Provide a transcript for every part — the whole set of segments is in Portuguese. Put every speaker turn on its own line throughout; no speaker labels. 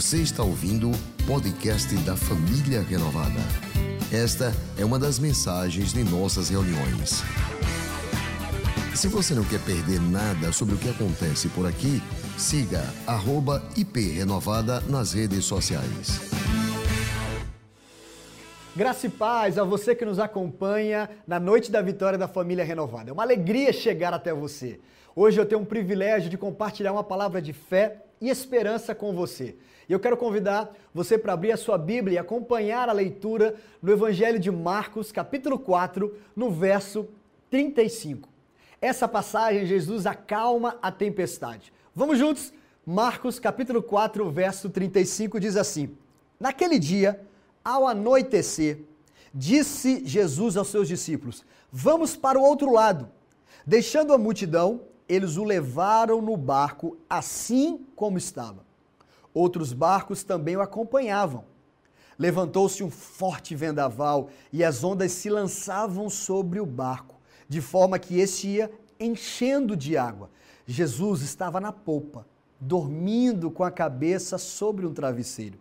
Você está ouvindo o podcast da Família Renovada. Esta é uma das mensagens de nossas reuniões. Se você não quer perder nada sobre o que acontece por aqui, siga @iprenovada nas redes sociais.
Graça e paz a você que nos acompanha na noite da vitória da família renovada. É uma alegria chegar até você. Hoje eu tenho um privilégio de compartilhar uma palavra de fé e esperança com você. E eu quero convidar você para abrir a sua Bíblia e acompanhar a leitura no Evangelho de Marcos, capítulo 4, no verso 35. Essa passagem, Jesus acalma a tempestade. Vamos juntos? Marcos, capítulo 4, verso 35 diz assim: Naquele dia, ao anoitecer, disse Jesus aos seus discípulos: Vamos para o outro lado. Deixando a multidão, eles o levaram no barco assim como estava. Outros barcos também o acompanhavam. Levantou-se um forte vendaval e as ondas se lançavam sobre o barco, de forma que este ia enchendo de água. Jesus estava na polpa, dormindo com a cabeça sobre um travesseiro.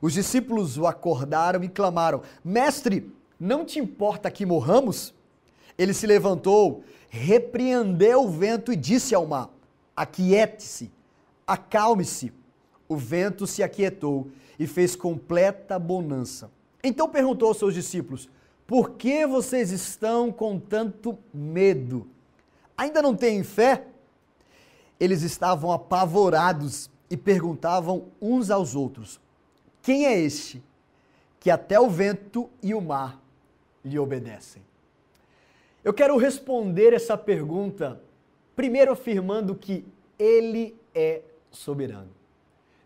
Os discípulos o acordaram e clamaram: Mestre, não te importa que morramos? Ele se levantou, repreendeu o vento e disse ao mar: Aquiete-se, acalme-se. O vento se aquietou e fez completa bonança. Então perguntou aos seus discípulos: Por que vocês estão com tanto medo? Ainda não têm fé? Eles estavam apavorados e perguntavam uns aos outros: Quem é este que até o vento e o mar lhe obedecem? Eu quero responder essa pergunta primeiro afirmando que ele é soberano.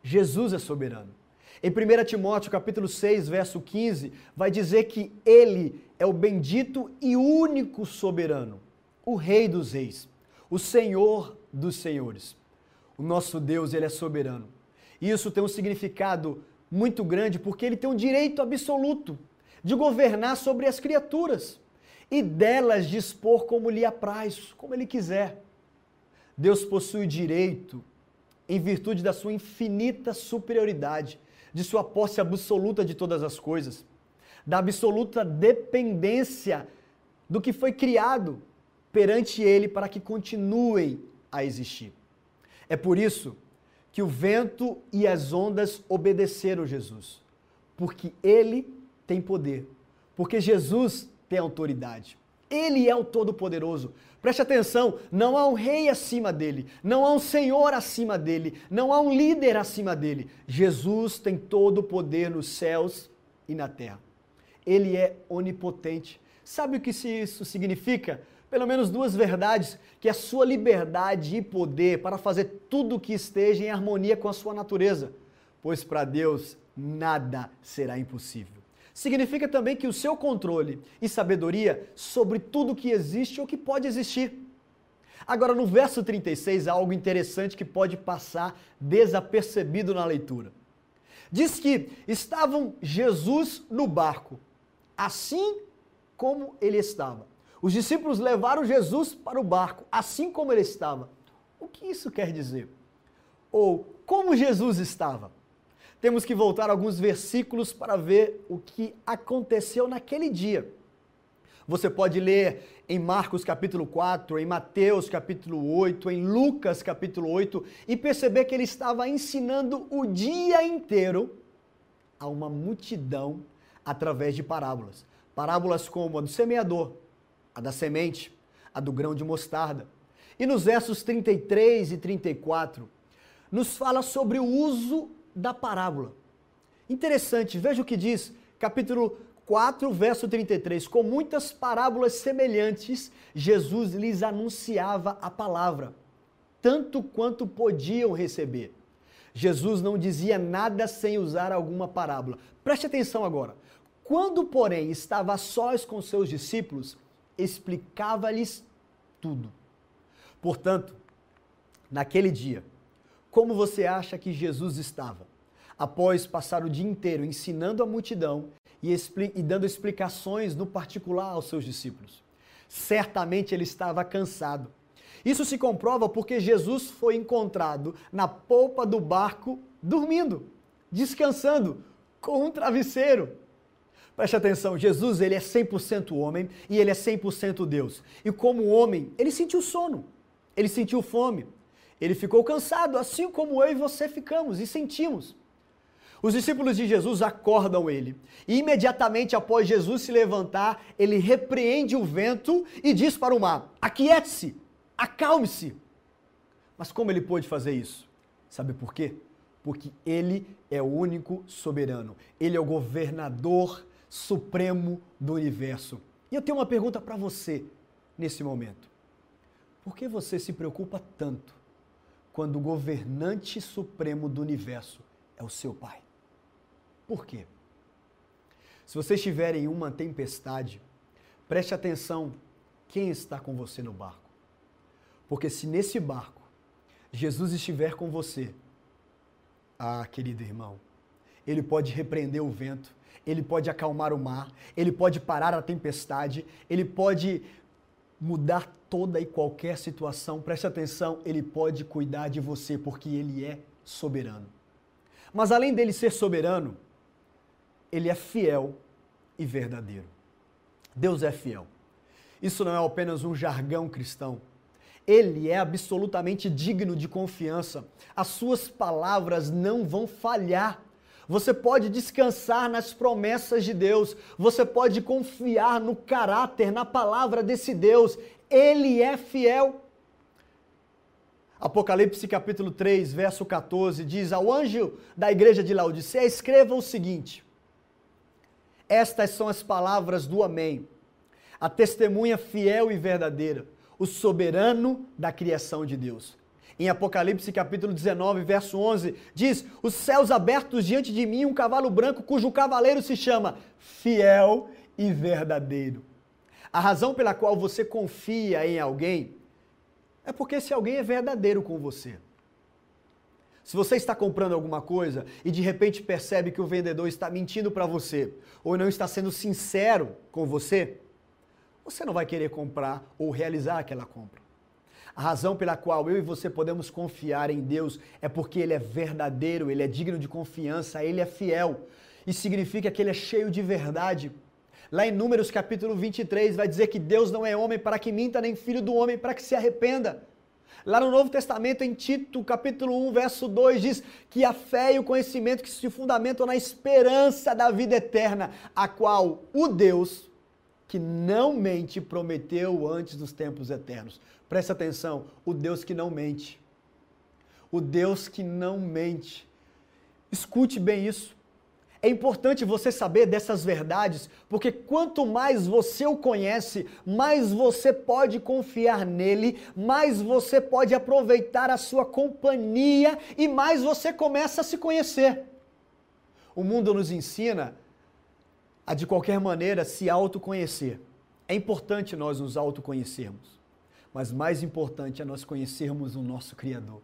Jesus é soberano. Em 1 Timóteo capítulo 6, verso 15, vai dizer que ele é o bendito e único soberano, o rei dos reis, o senhor dos senhores. O nosso Deus, ele é soberano. E isso tem um significado muito grande porque ele tem um direito absoluto de governar sobre as criaturas e delas dispor como lhe apraz, como ele quiser. Deus possui direito, em virtude da sua infinita superioridade, de sua posse absoluta de todas as coisas, da absoluta dependência do que foi criado perante ele para que continuem a existir. É por isso que o vento e as ondas obedeceram Jesus, porque ele tem poder, porque Jesus tem autoridade. Ele é o Todo-Poderoso. Preste atenção: não há um rei acima dele, não há um senhor acima dele, não há um líder acima dele. Jesus tem todo o poder nos céus e na terra. Ele é onipotente. Sabe o que isso significa? Pelo menos duas verdades: que a sua liberdade e poder para fazer tudo o que esteja em harmonia com a sua natureza. Pois para Deus nada será impossível significa também que o seu controle e sabedoria sobre tudo que existe ou que pode existir. Agora, no verso 36, há algo interessante que pode passar desapercebido na leitura. Diz que estavam Jesus no barco, assim como ele estava. Os discípulos levaram Jesus para o barco, assim como ele estava. O que isso quer dizer? Ou como Jesus estava? Temos que voltar alguns versículos para ver o que aconteceu naquele dia. Você pode ler em Marcos capítulo 4, em Mateus capítulo 8, em Lucas capítulo 8 e perceber que ele estava ensinando o dia inteiro a uma multidão através de parábolas. Parábolas como a do semeador, a da semente, a do grão de mostarda. E nos versos 33 e 34, nos fala sobre o uso da parábola. Interessante, veja o que diz, capítulo 4, verso 33. Com muitas parábolas semelhantes, Jesus lhes anunciava a palavra, tanto quanto podiam receber. Jesus não dizia nada sem usar alguma parábola. Preste atenção agora. Quando, porém, estava sós com seus discípulos, explicava-lhes tudo. Portanto, naquele dia, como você acha que Jesus estava? Após passar o dia inteiro ensinando a multidão e, e dando explicações no particular aos seus discípulos. Certamente ele estava cansado. Isso se comprova porque Jesus foi encontrado na polpa do barco dormindo. descansando com um travesseiro. Preste atenção, Jesus ele é 100% homem e ele é 100% Deus. E como homem, ele sentiu sono, ele sentiu fome, ele ficou cansado, assim como eu e você ficamos e sentimos. Os discípulos de Jesus acordam ele. E imediatamente após Jesus se levantar, ele repreende o vento e diz para o mar: Aquiete-se, acalme-se. Mas como ele pôde fazer isso? Sabe por quê? Porque ele é o único soberano. Ele é o governador supremo do universo. E eu tenho uma pergunta para você nesse momento. Por que você se preocupa tanto quando o governante supremo do universo é o seu pai? Por quê? Se você estiver em uma tempestade, preste atenção quem está com você no barco. Porque se nesse barco Jesus estiver com você, ah, querido irmão, ele pode repreender o vento, ele pode acalmar o mar, ele pode parar a tempestade, ele pode mudar toda e qualquer situação. Preste atenção, ele pode cuidar de você porque ele é soberano. Mas além dele ser soberano, ele é fiel e verdadeiro. Deus é fiel. Isso não é apenas um jargão cristão. Ele é absolutamente digno de confiança. As suas palavras não vão falhar. Você pode descansar nas promessas de Deus, você pode confiar no caráter, na palavra desse Deus. Ele é fiel. Apocalipse capítulo 3, verso 14 diz: Ao anjo da igreja de Laodicea, escreva o seguinte: Estas são as palavras do Amém, a testemunha fiel e verdadeira, o soberano da criação de Deus. Em Apocalipse capítulo 19, verso 11, diz: Os céus abertos diante de mim, um cavalo branco cujo cavaleiro se chama Fiel e Verdadeiro. A razão pela qual você confia em alguém é porque esse alguém é verdadeiro com você. Se você está comprando alguma coisa e de repente percebe que o vendedor está mentindo para você ou não está sendo sincero com você, você não vai querer comprar ou realizar aquela compra. A razão pela qual eu e você podemos confiar em Deus é porque Ele é verdadeiro, Ele é digno de confiança, Ele é fiel. Isso significa que Ele é cheio de verdade. Lá em Números capítulo 23 vai dizer que Deus não é homem para que minta, nem filho do homem para que se arrependa. Lá no Novo Testamento, em Tito, capítulo 1, verso 2, diz que a fé e o conhecimento que se fundamentam na esperança da vida eterna, a qual o Deus que não mente prometeu antes dos tempos eternos. Preste atenção, o Deus que não mente. O Deus que não mente. Escute bem isso. É importante você saber dessas verdades, porque quanto mais você o conhece, mais você pode confiar nele, mais você pode aproveitar a sua companhia e mais você começa a se conhecer. O mundo nos ensina a de qualquer maneira se autoconhecer. É importante nós nos autoconhecermos mas mais importante é nós conhecermos o nosso Criador.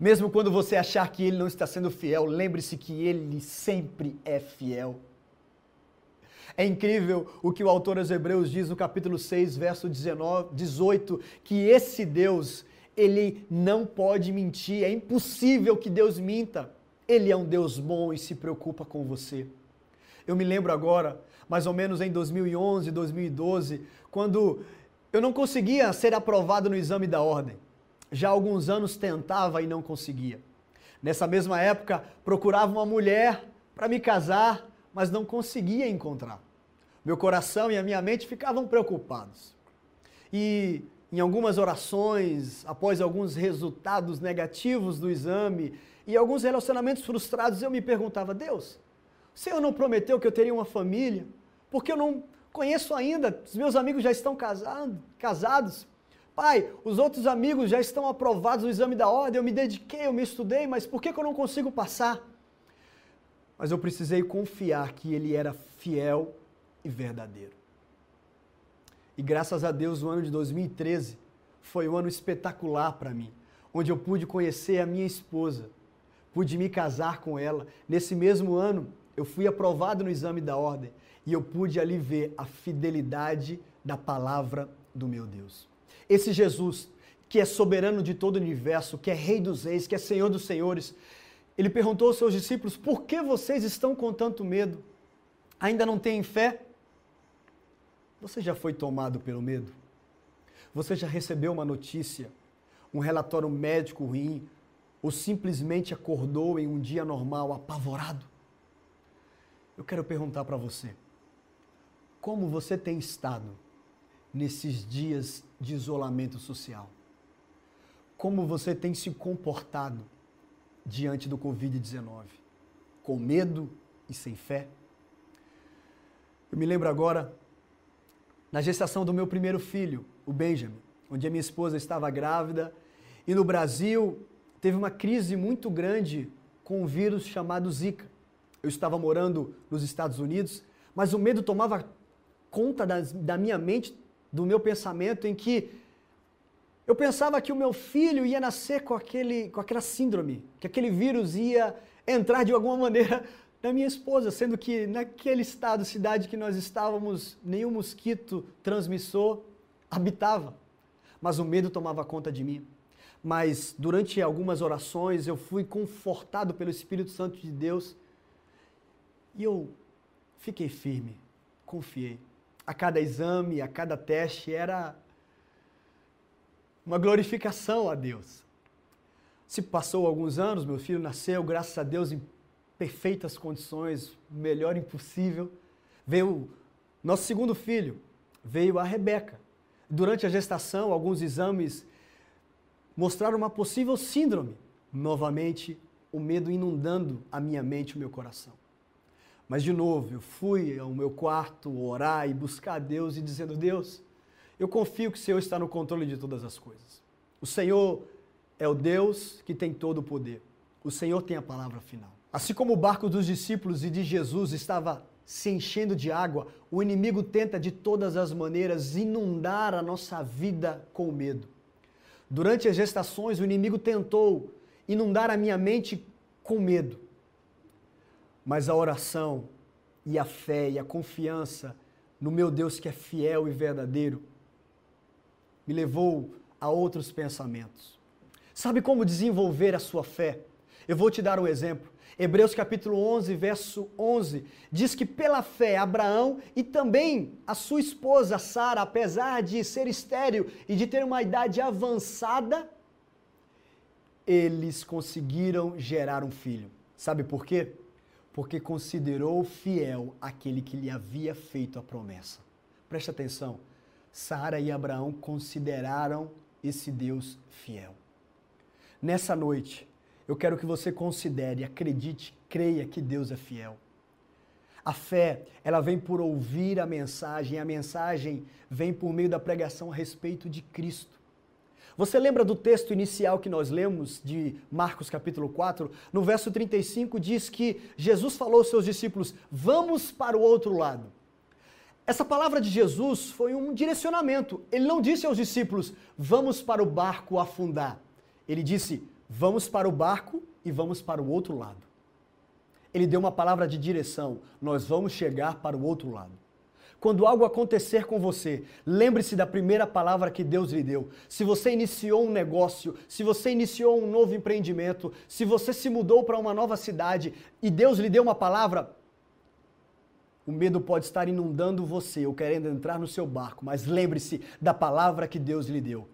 Mesmo quando você achar que ele não está sendo fiel, lembre-se que ele sempre é fiel. É incrível o que o autor aos Hebreus diz no capítulo 6, verso 19, 18, que esse Deus, ele não pode mentir, é impossível que Deus minta. Ele é um Deus bom e se preocupa com você. Eu me lembro agora, mais ou menos em 2011, 2012, quando eu não conseguia ser aprovado no exame da ordem. Já há alguns anos tentava e não conseguia. Nessa mesma época, procurava uma mulher para me casar, mas não conseguia encontrar. Meu coração e a minha mente ficavam preocupados. E em algumas orações, após alguns resultados negativos do exame e alguns relacionamentos frustrados, eu me perguntava: Deus, o Senhor não prometeu que eu teria uma família? Por que eu não Conheço ainda, os meus amigos já estão casados. Pai, os outros amigos já estão aprovados no exame da ordem, eu me dediquei, eu me estudei, mas por que, que eu não consigo passar? Mas eu precisei confiar que ele era fiel e verdadeiro. E graças a Deus, o ano de 2013 foi um ano espetacular para mim, onde eu pude conhecer a minha esposa, pude me casar com ela. Nesse mesmo ano, eu fui aprovado no exame da ordem e eu pude ali ver a fidelidade da palavra do meu Deus. Esse Jesus, que é soberano de todo o universo, que é Rei dos Reis, que é Senhor dos Senhores, ele perguntou aos seus discípulos: Por que vocês estão com tanto medo? Ainda não têm fé? Você já foi tomado pelo medo? Você já recebeu uma notícia, um relatório médico ruim, ou simplesmente acordou em um dia normal apavorado? Eu quero perguntar para você: como você tem estado nesses dias de isolamento social? Como você tem se comportado diante do Covid-19? Com medo e sem fé? Eu me lembro agora, na gestação do meu primeiro filho, o Benjamin, onde a minha esposa estava grávida e no Brasil teve uma crise muito grande com um vírus chamado Zika. Eu estava morando nos Estados Unidos, mas o medo tomava conta da, da minha mente, do meu pensamento, em que eu pensava que o meu filho ia nascer com, aquele, com aquela síndrome, que aquele vírus ia entrar de alguma maneira na minha esposa, sendo que naquele estado, cidade que nós estávamos, nenhum mosquito transmissor habitava. Mas o medo tomava conta de mim. Mas durante algumas orações eu fui confortado pelo Espírito Santo de Deus e eu fiquei firme, confiei. A cada exame, a cada teste era uma glorificação a Deus. Se passou alguns anos, meu filho nasceu, graças a Deus, em perfeitas condições, melhor impossível. Veio nosso segundo filho, veio a Rebeca. Durante a gestação, alguns exames mostraram uma possível síndrome. Novamente, o medo inundando a minha mente e o meu coração. Mas de novo, eu fui ao meu quarto orar e buscar a Deus e dizendo: Deus, eu confio que o Senhor está no controle de todas as coisas. O Senhor é o Deus que tem todo o poder. O Senhor tem a palavra final. Assim como o barco dos discípulos e de Jesus estava se enchendo de água, o inimigo tenta de todas as maneiras inundar a nossa vida com medo. Durante as gestações, o inimigo tentou inundar a minha mente com medo. Mas a oração e a fé e a confiança no meu Deus que é fiel e verdadeiro me levou a outros pensamentos. Sabe como desenvolver a sua fé? Eu vou te dar um exemplo. Hebreus capítulo 11, verso 11, diz que pela fé Abraão e também a sua esposa Sara, apesar de ser estéril e de ter uma idade avançada, eles conseguiram gerar um filho. Sabe por quê? Porque considerou fiel aquele que lhe havia feito a promessa. Preste atenção. Sara e Abraão consideraram esse Deus fiel. Nessa noite, eu quero que você considere, acredite, creia que Deus é fiel. A fé, ela vem por ouvir a mensagem, a mensagem vem por meio da pregação a respeito de Cristo. Você lembra do texto inicial que nós lemos de Marcos capítulo 4? No verso 35 diz que Jesus falou aos seus discípulos: "Vamos para o outro lado". Essa palavra de Jesus foi um direcionamento. Ele não disse aos discípulos: "Vamos para o barco afundar". Ele disse: vamos para o barco e vamos para o outro lado. Ele deu uma palavra de direção, nós vamos chegar para o outro lado. Quando algo acontecer com você, lembre-se da primeira palavra que Deus lhe deu. Se você iniciou um negócio, se você iniciou um novo empreendimento, se você se mudou para uma nova cidade e Deus lhe deu uma palavra, o medo pode estar inundando você ou querendo entrar no seu barco, mas lembre-se da palavra que Deus lhe deu.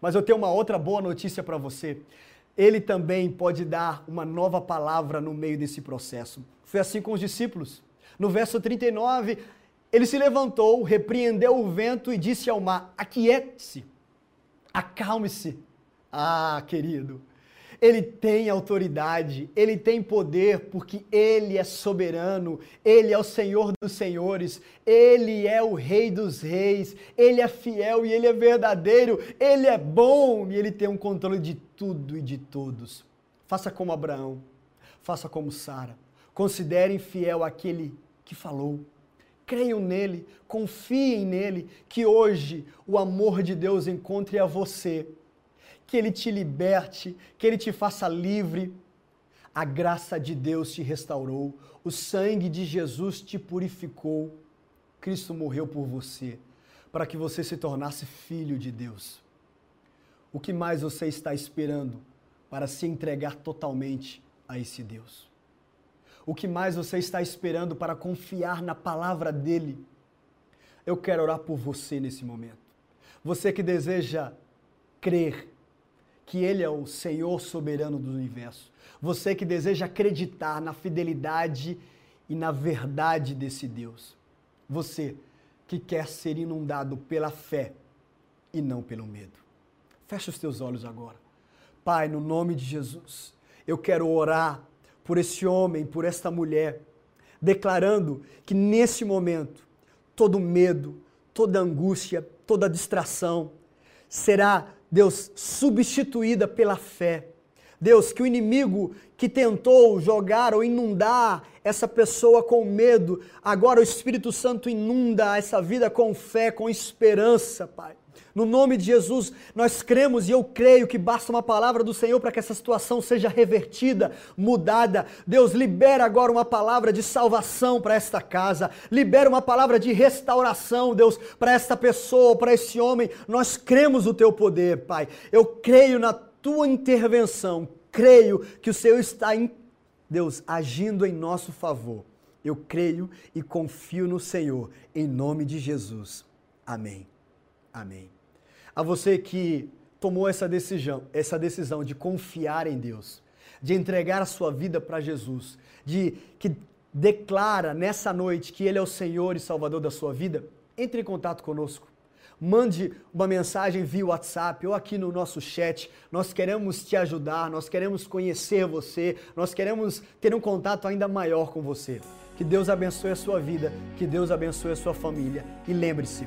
Mas eu tenho uma outra boa notícia para você ele também pode dar uma nova palavra no meio desse processo. Foi assim com os discípulos. No verso 39, ele se levantou, repreendeu o vento e disse ao mar: Aquiete-se, acalme-se. Ah, querido, ele tem autoridade, ele tem poder, porque ele é soberano, ele é o Senhor dos senhores, ele é o Rei dos reis, ele é fiel e ele é verdadeiro, ele é bom e ele tem um controle de tudo e de todos. Faça como Abraão, faça como Sara. Considerem fiel aquele que falou. Creiam nele, confiem nele, que hoje o amor de Deus encontre a você que Ele te liberte, que Ele te faça livre. A graça de Deus te restaurou, o sangue de Jesus te purificou. Cristo morreu por você, para que você se tornasse filho de Deus. O que mais você está esperando para se entregar totalmente a esse Deus? O que mais você está esperando para confiar na palavra dele? Eu quero orar por você nesse momento. Você que deseja crer que Ele é o Senhor soberano do universo. Você que deseja acreditar na fidelidade e na verdade desse Deus. Você que quer ser inundado pela fé e não pelo medo. Fecha os teus olhos agora. Pai, no nome de Jesus, eu quero orar por esse homem, por esta mulher, declarando que nesse momento todo medo, toda angústia, toda distração será, Deus, substituída pela fé. Deus, que o inimigo que tentou jogar ou inundar essa pessoa com medo, agora o Espírito Santo inunda essa vida com fé, com esperança, Pai. No nome de Jesus, nós cremos e eu creio que basta uma palavra do Senhor para que essa situação seja revertida, mudada. Deus, libera agora uma palavra de salvação para esta casa, libera uma palavra de restauração, Deus, para esta pessoa, para esse homem. Nós cremos o teu poder, Pai. Eu creio na tua intervenção, creio que o Senhor está, em, Deus, agindo em nosso favor. Eu creio e confio no Senhor, em nome de Jesus. Amém. Amém a você que tomou essa decisão, essa decisão de confiar em Deus, de entregar a sua vida para Jesus, de que declara nessa noite que Ele é o Senhor e Salvador da sua vida, entre em contato conosco. Mande uma mensagem via WhatsApp ou aqui no nosso chat. Nós queremos te ajudar, nós queremos conhecer você, nós queremos ter um contato ainda maior com você. Que Deus abençoe a sua vida, que Deus abençoe a sua família e lembre-se,